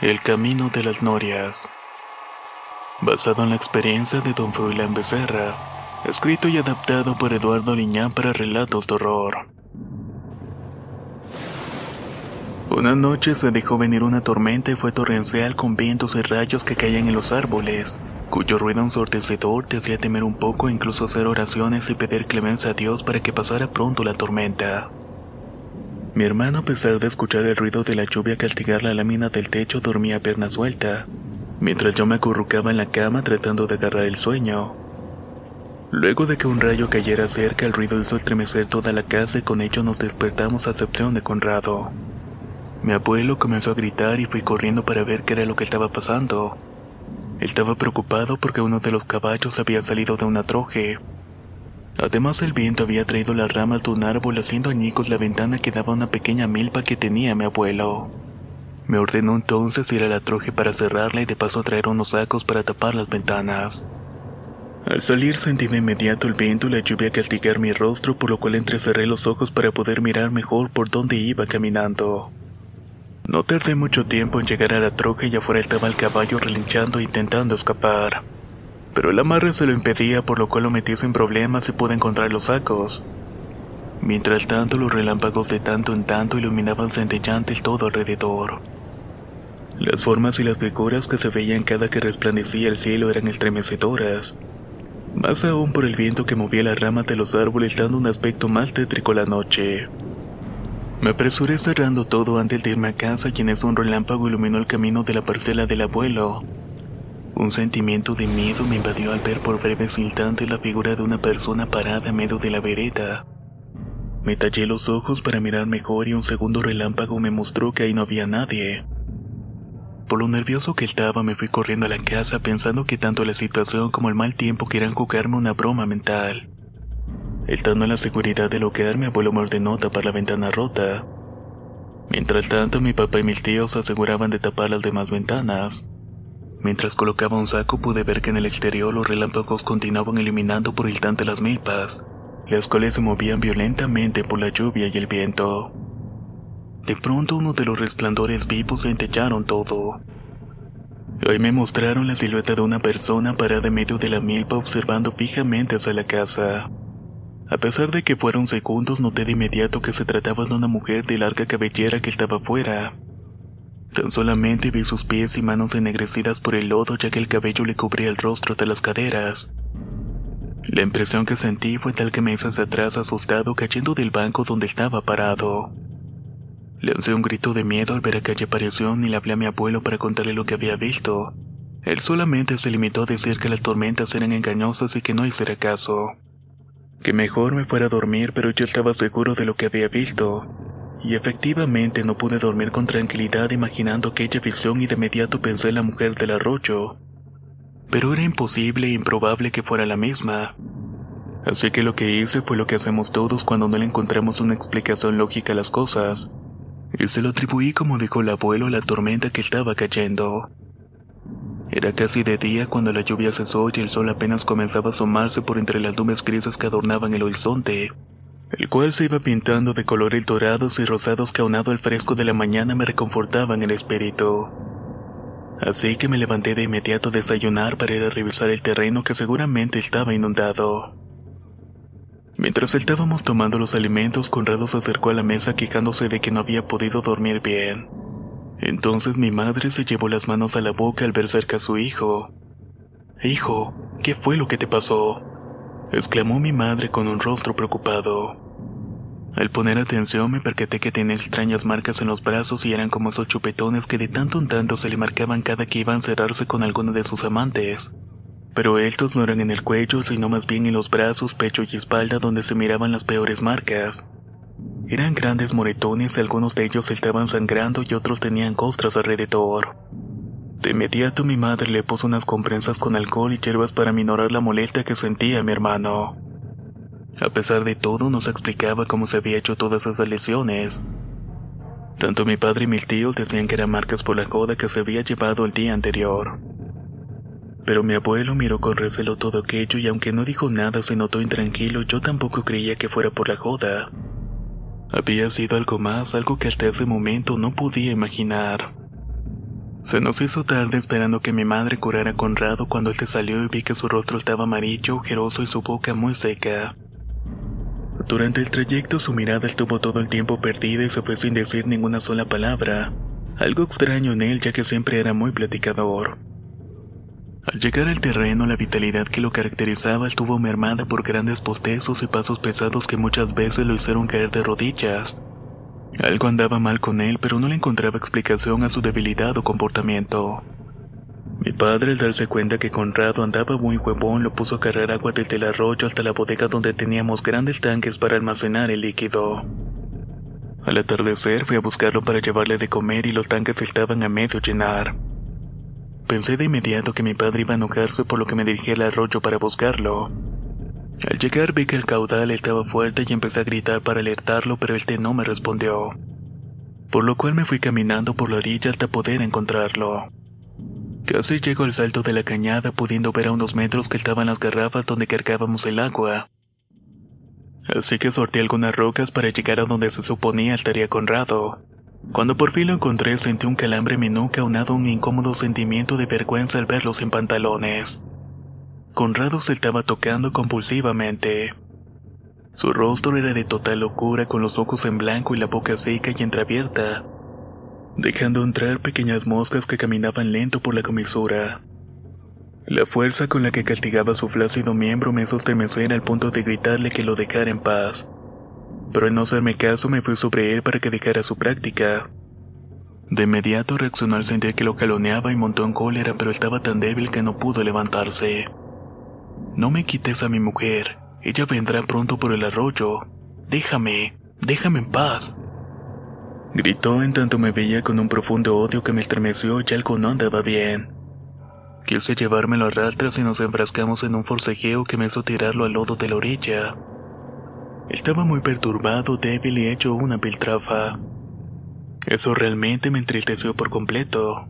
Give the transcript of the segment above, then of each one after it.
El camino de las norias. Basado en la experiencia de Don Froilán Becerra, escrito y adaptado por Eduardo Liñán para relatos de horror. Una noche se dejó venir una tormenta y fue torrencial con vientos y rayos que caían en los árboles, cuyo ruido ensordecedor te hacía temer un poco e incluso hacer oraciones y pedir clemencia a Dios para que pasara pronto la tormenta. Mi hermano, a pesar de escuchar el ruido de la lluvia castigar la lámina del techo, dormía a pierna suelta, mientras yo me acurrucaba en la cama tratando de agarrar el sueño. Luego de que un rayo cayera cerca, el ruido hizo estremecer toda la casa y con ello nos despertamos a excepción de Conrado. Mi abuelo comenzó a gritar y fui corriendo para ver qué era lo que estaba pasando. Estaba preocupado porque uno de los caballos había salido de una troje. Además el viento había traído las ramas de un árbol haciendo añicos la ventana que daba una pequeña milpa que tenía mi abuelo. Me ordenó entonces ir a la troje para cerrarla y de paso traer unos sacos para tapar las ventanas. Al salir sentí de inmediato el viento y la lluvia castigar mi rostro, por lo cual entrecerré los ojos para poder mirar mejor por dónde iba caminando. No tardé mucho tiempo en llegar a la troje y afuera estaba el caballo relinchando e intentando escapar. Pero el amarre se lo impedía, por lo cual lo metí sin problemas y pude encontrar los sacos. Mientras tanto, los relámpagos de tanto en tanto iluminaban centellantes todo alrededor. Las formas y las figuras que se veían cada que resplandecía el cielo eran estremecedoras. Más aún por el viento que movía las ramas de los árboles dando un aspecto más tétrico a la noche. Me apresuré cerrando todo antes de irme a casa eso un relámpago iluminó el camino de la parcela del abuelo. Un sentimiento de miedo me invadió al ver por breves instantes la figura de una persona parada en medio de la vereda. Me tallé los ojos para mirar mejor y un segundo relámpago me mostró que ahí no había nadie. Por lo nervioso que estaba me fui corriendo a la casa pensando que tanto la situación como el mal tiempo querían jugarme una broma mental. Estando en la seguridad del hogar, mi abuelo me ordenó tapar la ventana rota. Mientras tanto, mi papá y mis tíos aseguraban de tapar las demás ventanas. Mientras colocaba un saco pude ver que en el exterior los relámpagos continuaban eliminando por instante las milpas, las cuales se movían violentamente por la lluvia y el viento. De pronto uno de los resplandores vivos se entellaron todo. Hoy me mostraron la silueta de una persona parada en medio de la milpa observando fijamente hacia la casa. A pesar de que fueron segundos, noté de inmediato que se trataba de una mujer de larga cabellera que estaba fuera. Tan solamente vi sus pies y manos ennegrecidas por el lodo ya que el cabello le cubría el rostro de las caderas. La impresión que sentí fue tal que me hizo hacia atrás asustado cayendo del banco donde estaba parado. Lancé un grito de miedo al ver aquella aparición y le hablé a mi abuelo para contarle lo que había visto. Él solamente se limitó a decir que las tormentas eran engañosas y que no hiciera caso. Que mejor me fuera a dormir, pero yo estaba seguro de lo que había visto. Y efectivamente no pude dormir con tranquilidad imaginando aquella visión y de inmediato pensé en la mujer del arroyo. Pero era imposible e improbable que fuera la misma. Así que lo que hice fue lo que hacemos todos cuando no le encontramos una explicación lógica a las cosas. Y se lo atribuí como dijo el abuelo a la tormenta que estaba cayendo. Era casi de día cuando la lluvia cesó y el sol apenas comenzaba a asomarse por entre las nubes grises que adornaban el horizonte el cual se iba pintando de colores dorados y rosados que aunado al fresco de la mañana me reconfortaban el espíritu. Así que me levanté de inmediato a desayunar para ir a revisar el terreno que seguramente estaba inundado. Mientras estábamos tomando los alimentos, Conrado se acercó a la mesa quejándose de que no había podido dormir bien. Entonces mi madre se llevó las manos a la boca al ver cerca a su hijo. Hijo, ¿Qué fue lo que te pasó? Exclamó mi madre con un rostro preocupado. Al poner atención me percaté que tenía extrañas marcas en los brazos y eran como esos chupetones que de tanto en tanto se le marcaban cada que iba a encerrarse con alguno de sus amantes. Pero estos no eran en el cuello, sino más bien en los brazos, pecho y espalda donde se miraban las peores marcas. Eran grandes moretones, algunos de ellos estaban sangrando y otros tenían costras alrededor. De inmediato mi madre le puso unas comprensas con alcohol y hierbas para minorar la molestia que sentía mi hermano. A pesar de todo, no se explicaba cómo se había hecho todas esas lesiones. Tanto mi padre y mi tío decían que eran marcas por la joda que se había llevado el día anterior. Pero mi abuelo miró con recelo todo aquello y aunque no dijo nada se notó intranquilo, yo tampoco creía que fuera por la joda. Había sido algo más, algo que hasta ese momento no podía imaginar. Se nos hizo tarde esperando que mi madre curara a Conrado cuando él te salió y vi que su rostro estaba amarillo, ojeroso y su boca muy seca. Durante el trayecto su mirada estuvo todo el tiempo perdida y se fue sin decir ninguna sola palabra, algo extraño en él ya que siempre era muy platicador. Al llegar al terreno, la vitalidad que lo caracterizaba estuvo mermada por grandes postezos y pasos pesados que muchas veces lo hicieron caer de rodillas. Algo andaba mal con él, pero no le encontraba explicación a su debilidad o comportamiento. Mi padre, al darse cuenta que Conrado andaba muy huevón, lo puso a cargar agua desde el arroyo hasta la bodega donde teníamos grandes tanques para almacenar el líquido. Al atardecer fui a buscarlo para llevarle de comer y los tanques estaban a medio llenar. Pensé de inmediato que mi padre iba a enojarse por lo que me dirigí al arroyo para buscarlo. Al llegar vi que el caudal estaba fuerte y empecé a gritar para alertarlo, pero este no me respondió. Por lo cual me fui caminando por la orilla hasta poder encontrarlo. Casi llego al salto de la cañada pudiendo ver a unos metros que estaban las garrafas donde cargábamos el agua. Así que sorteé algunas rocas para llegar a donde se suponía estaría Conrado. Cuando por fin lo encontré sentí un calambre en mi a un incómodo sentimiento de vergüenza al verlo sin pantalones. Conrado se estaba tocando compulsivamente. Su rostro era de total locura con los ojos en blanco y la boca seca y entreabierta, dejando entrar pequeñas moscas que caminaban lento por la comisura. La fuerza con la que castigaba su flácido miembro me hizo estremecer al punto de gritarle que lo dejara en paz pero al no hacerme caso me fui sobre él para que dejara su práctica. De inmediato reaccionó al sentir que lo caloneaba y montó en cólera, pero estaba tan débil que no pudo levantarse. No me quites a mi mujer, ella vendrá pronto por el arroyo. Déjame, déjame en paz. Gritó en tanto me veía con un profundo odio que me estremeció y algo no andaba bien. Quise llevármelo a rastras y nos enfrascamos en un forcejeo que me hizo tirarlo al lodo de la orilla. Estaba muy perturbado, débil y hecho una piltrafa. Eso realmente me entristeció por completo.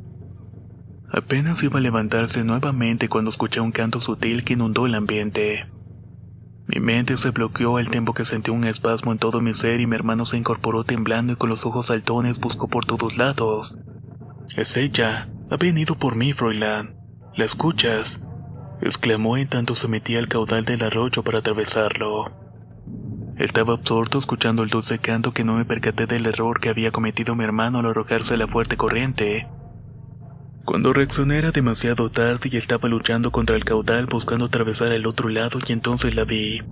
Apenas iba a levantarse nuevamente cuando escuché un canto sutil que inundó el ambiente. Mi mente se bloqueó al tiempo que sentí un espasmo en todo mi ser y mi hermano se incorporó temblando y con los ojos saltones buscó por todos lados. Es ella. Ha venido por mí, Froilán. ¿La escuchas? exclamó en tanto se metía al caudal del arroyo para atravesarlo. Estaba absorto escuchando el dulce canto que no me percaté del error que había cometido mi hermano al arrojarse a la fuerte corriente. Cuando reaccioné era demasiado tarde y estaba luchando contra el caudal buscando atravesar al otro lado y entonces la vi.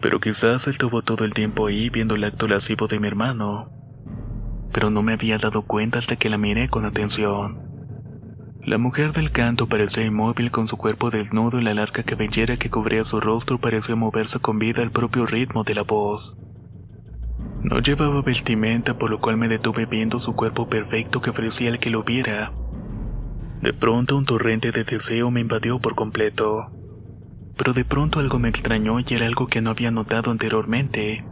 Pero quizás estuvo todo el tiempo ahí viendo el acto lascivo de mi hermano. Pero no me había dado cuenta hasta que la miré con atención. La mujer del canto parecía inmóvil con su cuerpo desnudo y la larga cabellera que cubría su rostro parecía moverse con vida al propio ritmo de la voz. No llevaba vestimenta por lo cual me detuve viendo su cuerpo perfecto que ofrecía al que lo viera. De pronto un torrente de deseo me invadió por completo. Pero de pronto algo me extrañó y era algo que no había notado anteriormente.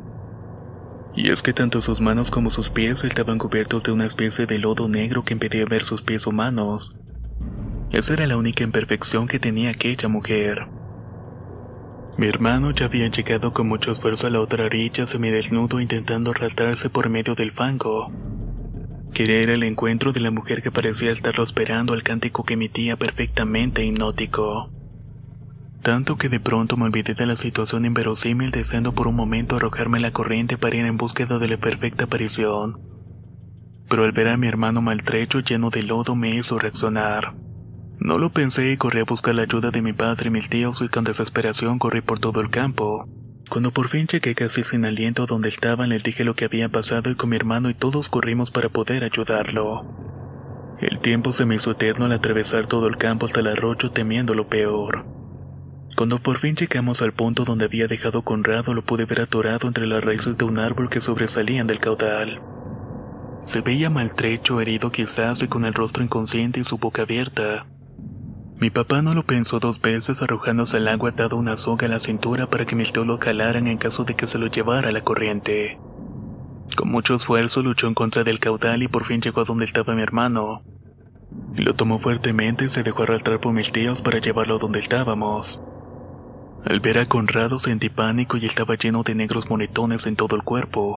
Y es que tanto sus manos como sus pies estaban cubiertos de una especie de lodo negro que impedía ver sus pies humanos. Esa era la única imperfección que tenía aquella mujer. Mi hermano ya había llegado con mucho esfuerzo a la otra orilla semidesnudo intentando arrastrarse por medio del fango. Quería ir al encuentro de la mujer que parecía estarlo esperando al cántico que emitía perfectamente hipnótico. Tanto que de pronto me olvidé de la situación inverosímil deseando por un momento arrojarme la corriente para ir en búsqueda de la perfecta aparición. Pero al ver a mi hermano maltrecho lleno de lodo me hizo reaccionar. No lo pensé y corrí a buscar la ayuda de mi padre y mis tíos y con desesperación corrí por todo el campo. Cuando por fin llegué casi sin aliento donde estaban, les dije lo que había pasado y con mi hermano y todos corrimos para poder ayudarlo. El tiempo se me hizo eterno al atravesar todo el campo hasta el arroyo temiendo lo peor. Cuando por fin llegamos al punto donde había dejado Conrado, lo pude ver atorado entre las raíces de un árbol que sobresalían del caudal. Se veía maltrecho, herido quizás y con el rostro inconsciente y su boca abierta. Mi papá no lo pensó dos veces arrojándose al agua atado una soga a la cintura para que mis tíos lo calaran en caso de que se lo llevara la corriente. Con mucho esfuerzo luchó en contra del caudal y por fin llegó a donde estaba mi hermano. Lo tomó fuertemente y se dejó arrastrar por mis tíos para llevarlo donde estábamos. Al ver a Conrado sentí pánico y estaba lleno de negros monetones en todo el cuerpo.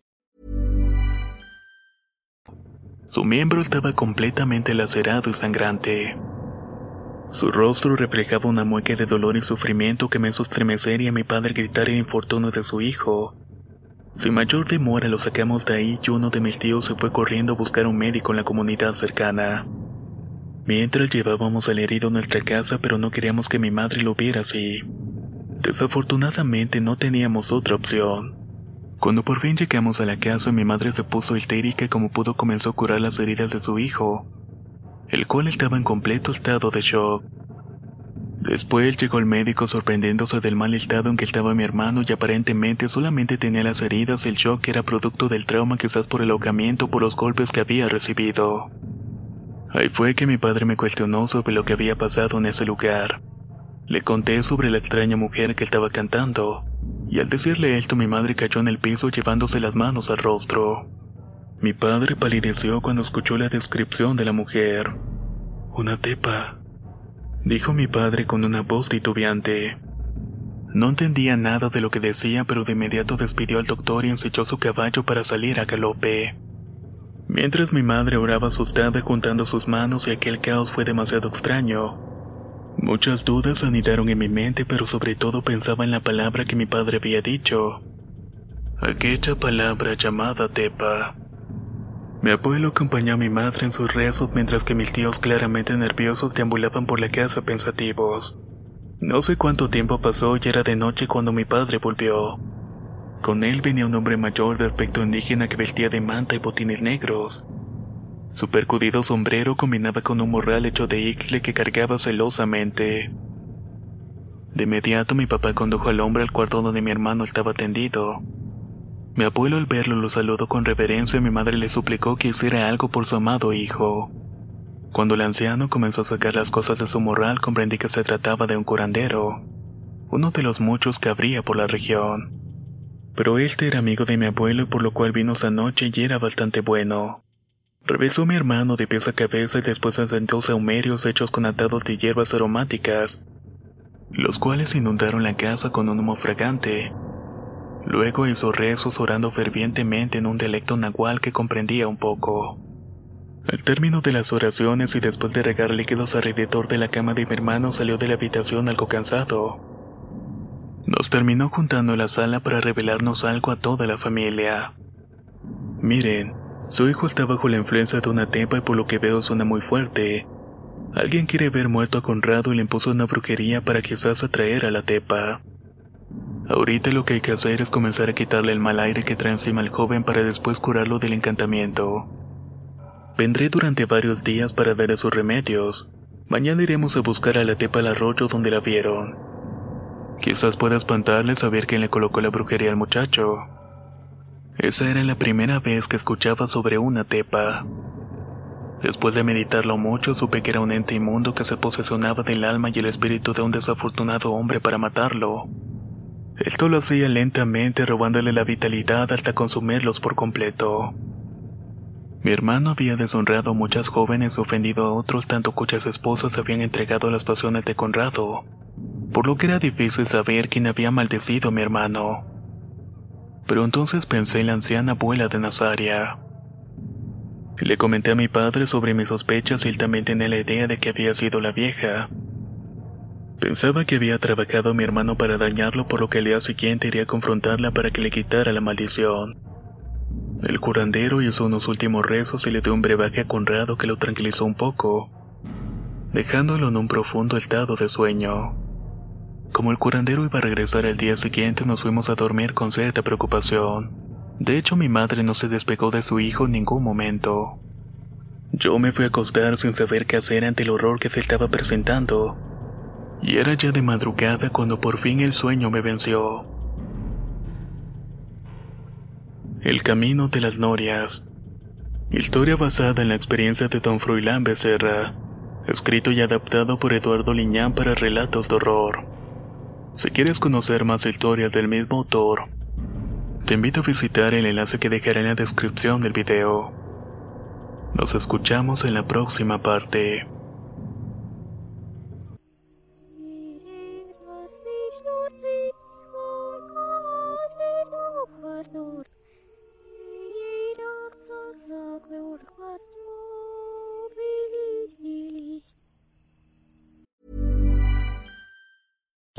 Su miembro estaba completamente lacerado y sangrante. Su rostro reflejaba una mueca de dolor y sufrimiento que me hizo estremecer y a mi padre gritar el infortunio de su hijo. Sin mayor demora lo sacamos de ahí y uno de mis tíos se fue corriendo a buscar un médico en la comunidad cercana. Mientras llevábamos al herido a nuestra casa pero no queríamos que mi madre lo viera así. Desafortunadamente no teníamos otra opción. Cuando por fin llegamos a la casa mi madre se puso histérica y como pudo comenzó a curar las heridas de su hijo, el cual estaba en completo estado de shock. Después llegó el médico sorprendiéndose del mal estado en que estaba mi hermano y aparentemente solamente tenía las heridas, el shock era producto del trauma quizás por el ahogamiento por los golpes que había recibido. Ahí fue que mi padre me cuestionó sobre lo que había pasado en ese lugar. Le conté sobre la extraña mujer que estaba cantando, y al decirle esto mi madre cayó en el piso llevándose las manos al rostro. Mi padre palideció cuando escuchó la descripción de la mujer. Una tepa, dijo mi padre con una voz titubeante. No entendía nada de lo que decía, pero de inmediato despidió al doctor y ensilló su caballo para salir a galope. Mientras mi madre oraba asustada juntando sus manos y aquel caos fue demasiado extraño. Muchas dudas anidaron en mi mente, pero sobre todo pensaba en la palabra que mi padre había dicho. Aquella palabra llamada Tepa. Mi abuelo acompañó a mi madre en sus rezos mientras que mis tíos claramente nerviosos deambulaban por la casa pensativos. No sé cuánto tiempo pasó y era de noche cuando mi padre volvió. Con él venía un hombre mayor de aspecto indígena que vestía de manta y botines negros. Su percudido sombrero combinaba con un morral hecho de ixle que cargaba celosamente. De inmediato mi papá condujo al hombre al cuarto donde mi hermano estaba tendido. Mi abuelo al verlo lo saludó con reverencia y mi madre le suplicó que hiciera algo por su amado hijo. Cuando el anciano comenzó a sacar las cosas de su morral comprendí que se trataba de un curandero, uno de los muchos que habría por la región. Pero este era amigo de mi abuelo y por lo cual vino esa noche y era bastante bueno. Revisó mi hermano de pies a cabeza y después encendió saumerios hechos con atados de hierbas aromáticas, los cuales inundaron la casa con un humo fragante. Luego hizo rezos orando fervientemente en un dialecto nahual que comprendía un poco. Al término de las oraciones y después de regar líquidos alrededor de la cama de mi hermano salió de la habitación algo cansado. Nos terminó juntando en la sala para revelarnos algo a toda la familia. Miren, su hijo está bajo la influencia de una tepa y por lo que veo suena muy fuerte. Alguien quiere ver muerto a Conrado y le impuso una brujería para quizás atraer a la tepa. Ahorita lo que hay que hacer es comenzar a quitarle el mal aire que trae encima al joven para después curarlo del encantamiento. Vendré durante varios días para darle sus remedios. Mañana iremos a buscar a la tepa al arroyo donde la vieron. Quizás pueda espantarle saber quién le colocó la brujería al muchacho. Esa era la primera vez que escuchaba sobre una tepa. Después de meditarlo mucho, supe que era un ente inmundo que se posesionaba del alma y el espíritu de un desafortunado hombre para matarlo. Esto lo hacía lentamente robándole la vitalidad hasta consumirlos por completo. Mi hermano había deshonrado a muchas jóvenes y ofendido a otros tanto cuyas esposas habían entregado a las pasiones de Conrado, por lo que era difícil saber quién había maldecido a mi hermano. Pero entonces pensé en la anciana abuela de Nazaria. Le comenté a mi padre sobre mis sospechas y él también tenía la idea de que había sido la vieja. Pensaba que había trabajado a mi hermano para dañarlo, por lo que el día siguiente iría a confrontarla para que le quitara la maldición. El curandero hizo unos últimos rezos y le dio un brebaje a Conrado que lo tranquilizó un poco, dejándolo en un profundo estado de sueño. Como el curandero iba a regresar al día siguiente, nos fuimos a dormir con cierta preocupación. De hecho, mi madre no se despegó de su hijo en ningún momento. Yo me fui a acostar sin saber qué hacer ante el horror que se estaba presentando. Y era ya de madrugada cuando por fin el sueño me venció. El camino de las norias. Historia basada en la experiencia de don Fruilán Becerra. Escrito y adaptado por Eduardo Liñán para relatos de horror. Si quieres conocer más historias del mismo autor, te invito a visitar el enlace que dejaré en la descripción del video. Nos escuchamos en la próxima parte.